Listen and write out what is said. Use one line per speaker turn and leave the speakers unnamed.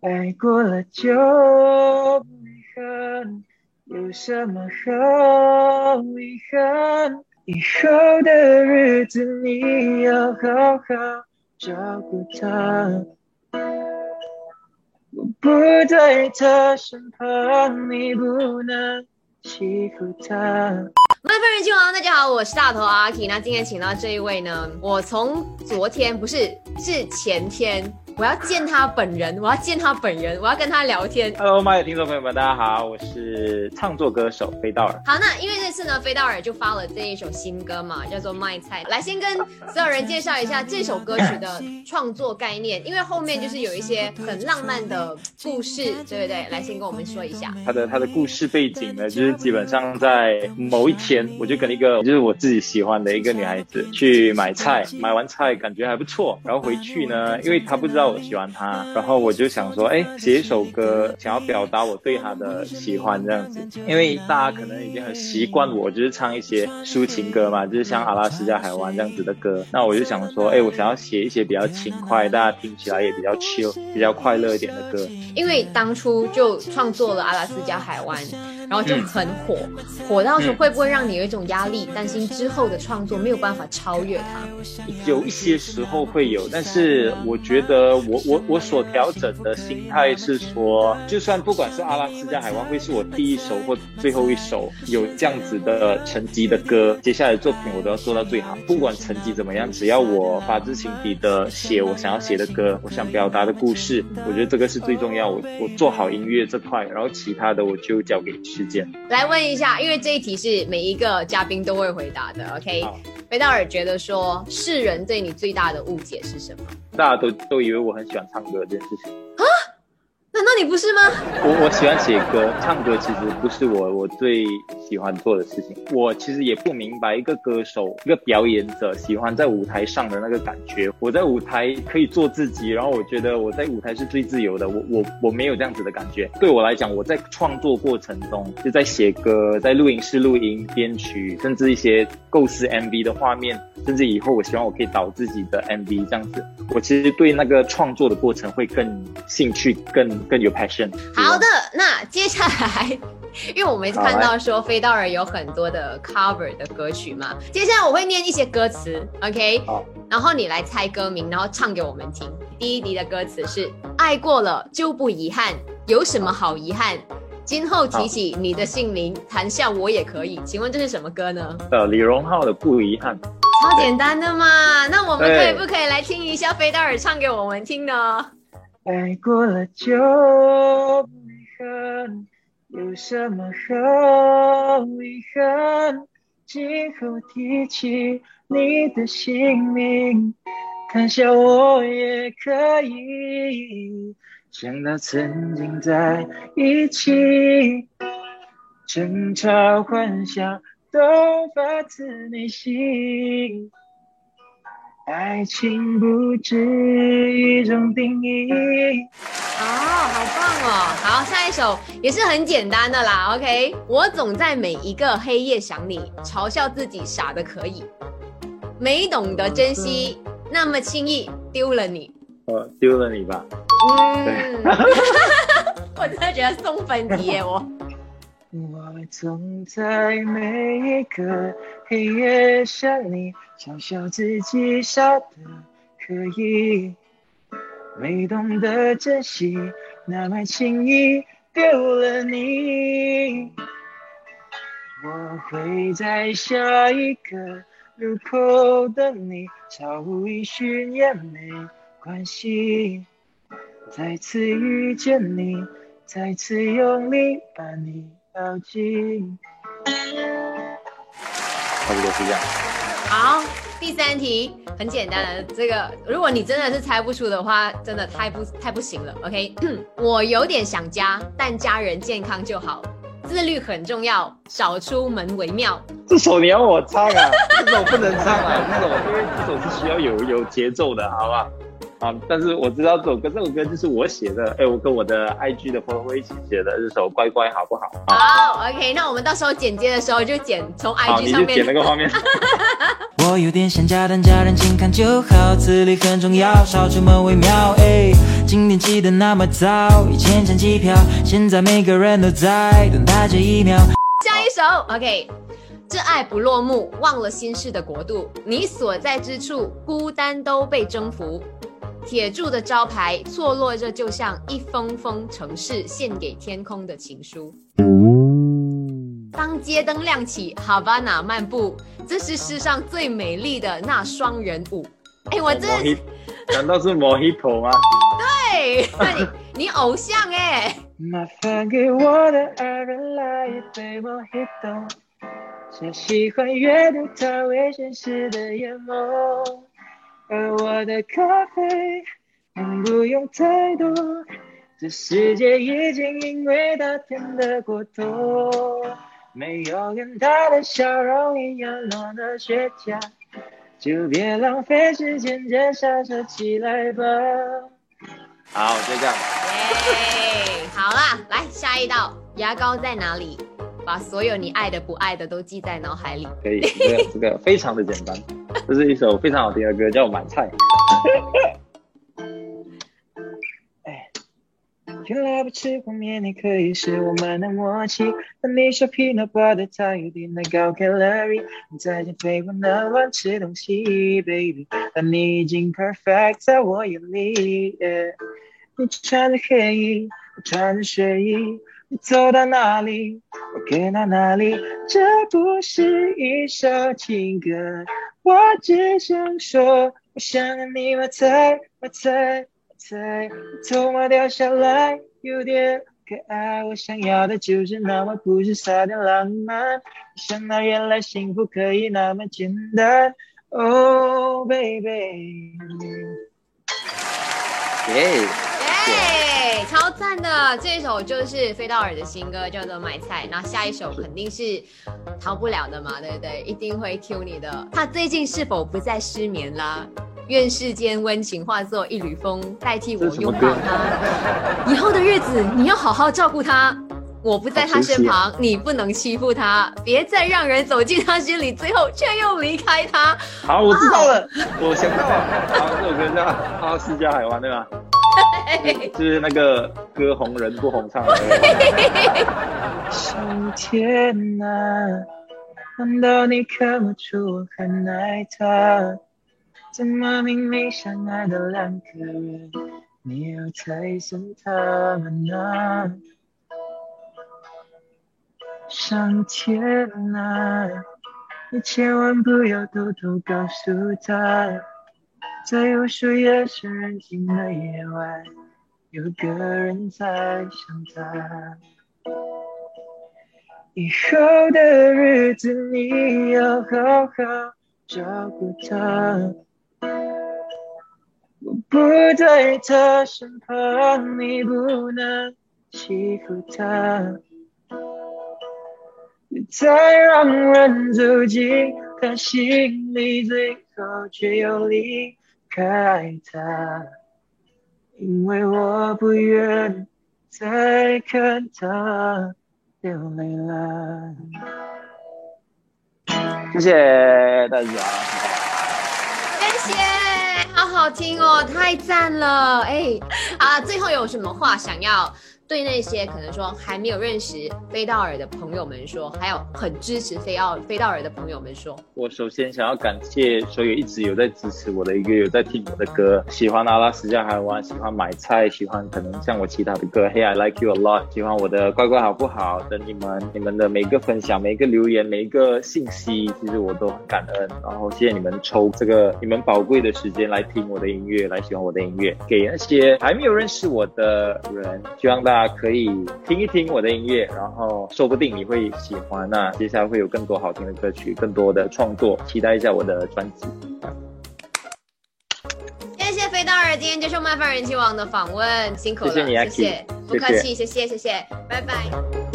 爱过了就不遗憾，有什么好遗憾？以后的日子你要好好照顾她。我不在他身旁，你不能欺负他。
麦饭人气王，大家好，我是大头阿 K。那今天请到这一位呢，我从昨天不是是前天。我要见他本人，我要见他本人，我要跟他聊天。
Hello，麦的听众朋友们，大家好，我是唱作歌手飞道尔。
好，那因为这次呢，飞道尔就发了这一首新歌嘛，叫做《卖菜》。来，先跟所有人介绍一下这首歌曲的创作概念，因为后面就是有一些很浪漫的故事，对不对？来，先跟我们说一下
他的他的故事背景呢，就是基本上在某一天，我就跟一个就是我自己喜欢的一个女孩子去买菜，买完菜感觉还不错，然后回去呢，因为她不知道。我喜欢他，然后我就想说，哎，写一首歌，想要表达我对他的喜欢这样子。因为大家可能已经很习惯我，就是唱一些抒情歌嘛，就是像阿拉斯加海湾这样子的歌。那我就想说，哎，我想要写一些比较轻快，大家听起来也比较 chill、比较快乐一点的歌。
因为当初就创作了阿拉斯加海湾，然后就很火，火到时候会不会让你有一种压力，担心之后的创作没有办法超越它？
有一些时候会有，但是我觉得。我我我所调整的心态是说，就算不管是阿拉斯加海湾会是我第一首或最后一首有这样子的成绩的歌，接下来的作品我都要做到最好。不管成绩怎么样，只要我发自心底的写我想要写的歌，我想表达的故事，我觉得这个是最重要。我我做好音乐这块，然后其他的我就交给
来问一下，因为这一题是每一个嘉宾都会回答的。OK，贝道尔觉得说，世人对你最大的误解是什么？
大家都都以为我很喜欢唱歌这件事情啊？
难道你不是吗？
我我喜欢写歌，唱歌其实不是我我最喜欢做的事情。我其实也不明白一个歌手、一个表演者喜欢在舞台上的那个感觉。我在舞台可以做自己，然后我觉得我在舞台是最自由的。我我我没有这样子的感觉。对我来讲，我在创作过程中就在写歌，在录音室录音、编曲，甚至一些构思 MV 的画面，甚至以后我希望我可以导自己的 MV 这样子。我其实对那个创作的过程会更兴趣更。更有 passion。
好的，那接下来，因为我们看到说飞道尔有很多的 cover 的歌曲嘛，接下来我会念一些歌词，OK？好，然后你来猜歌名，然后唱给我们听。第一题的歌词是“爱过了就不遗憾，有什么好遗憾？今后提起你的姓名，谈笑我也可以。”请问这是什么歌呢？
呃，李荣浩的《不遗憾》。
超简单的嘛，那我们可以不可以来听一下飞道尔唱给我们听呢？
爱过了就不遗憾，有什么好遗憾？今后提起你的姓名，谈笑我也可以。想到曾经在一起，争吵欢笑都发自内心。爱情不止一种定义。
哦，好棒哦！好，下一首也是很简单的啦。OK，我总在每一个黑夜想你，嘲笑自己傻的可以，没懂得珍惜，那么轻易丢了你。
呃，丢了你吧。
嗯，我真的觉得送分题耶，我。
总在每一个黑夜想你，嘲笑自己傻的可以，没懂得珍惜，那么轻易丢了你。我会在下一个路口等你，毫无音讯也没关系，再次遇见你，再次用力把你。差不多是这样。
好，第三题很简单的，这个如果你真的是猜不出的话，真的太不太不行了。OK，我有点想家，但家人健康就好。自律很重要，少出门为妙。
这首你要我唱啊？这首不能唱啊，这首因为这首是需要有有节奏的，好不好？啊！但是我知道这首歌，这首歌就是我写的。哎，我跟我的 IG 的朋友一起写的这首《乖乖》，好不好？
好，OK。那我们到时候剪接的时候就剪从 IG 上面。
剪那个画面。
我有点想家，但家人健康就好。自律很重要，少出门为妙。哎，今天起得那么早，以前抢机票，现在每个人都在等待这一秒。
下一首，OK。这爱不落幕，忘了心事的国度，你所在之处，孤单都被征服。铁柱的招牌错落着，就像一封封城市献给天空的情书。当街灯亮起，哈巴那漫步，这是世上最美丽的那双人舞。哎，我这
难道是 Mojito 吗？
对，你你偶像哎。
只喜欢阅读他危险时的眼眸，而我的咖啡不用太多，这世界已经因为他甜得过头，没有跟他的笑容一样暖的雪茄，就别浪费时间，介绍说起来吧。好，就这样。
耶，好啦，来下一道，牙膏在哪里？把所有你爱的不爱的都记在脑海里。
可以，这个这个非常的简单。这是一首非常好听的歌，叫《买菜》。哎，原来不吃泡面你可以是我们的默契。当你说 peanut butter 它有点太高 calorie，你在减肥不能乱吃东西，baby。但你已经 perfect 在我眼里。你穿着黑衣，我穿着睡衣。你走到哪里，我跟到哪里。这不是一首情歌，我只想说，我想让你买菜买菜买菜。头发掉下来有点可爱，我想要的就是那么朴实，撒点浪漫。想到原来幸福可以那么简单，Oh baby。
耶，赞的！这一首就是飞道尔的新歌，叫做《买菜》。那下一首肯定是逃不了的嘛，对不对？一定会 Q 你的。他最近是否不再失眠啦？愿世间温情化作一缕风，代替我拥抱他。以后的日子，你要好好照顾他。我不在他身旁，你不能欺负他。别再让人走进他心里，最后却又离开他。
好，我知道了，我想到了。好，这首歌叫《阿斯加海湾》，对吧？就是那个歌红人不红唱的。上天哪，难道你看不出我很爱他？怎么明明相爱的两个人，你又拆散他们呢？上天啊，你千万不要偷偷告诉他。在无数夜深人静的夜晚，有个人在想他。以后的日子你要好好照顾他。我不在他身旁，你不能欺负他。别再让人走进他心里，最后却又离。开他，因为我不愿再看他流泪了。谢谢大家，
谢谢，好好听哦，太赞了，哎，啊，最后有什么话想要？对那些可能说还没有认识飞道尔的朋友们说，还有很支持飞奥飞道尔的朋友们说，
我首先想要感谢所有一直有在支持我的一个有在听我的歌，喜欢阿拉斯加海湾，喜欢买菜，喜欢可能像我其他的歌，Hey I like you a lot，喜欢我的乖乖好不好？等你们，你们的每个分享，每一个留言，每一个信息，其实我都很感恩。然后谢谢你们抽这个你们宝贵的时间来听我的音乐，来喜欢我的音乐。给那些还没有认识我的人，希望大家家。可以听一听我的音乐，然后说不定你会喜欢。那接下来会有更多好听的歌曲，更多的创作，期待一下我的专辑。
谢谢飞刀儿今天接受麦饭人气王的访问，辛苦了，
谢谢你，
谢谢，不客气，谢谢，谢谢，拜拜。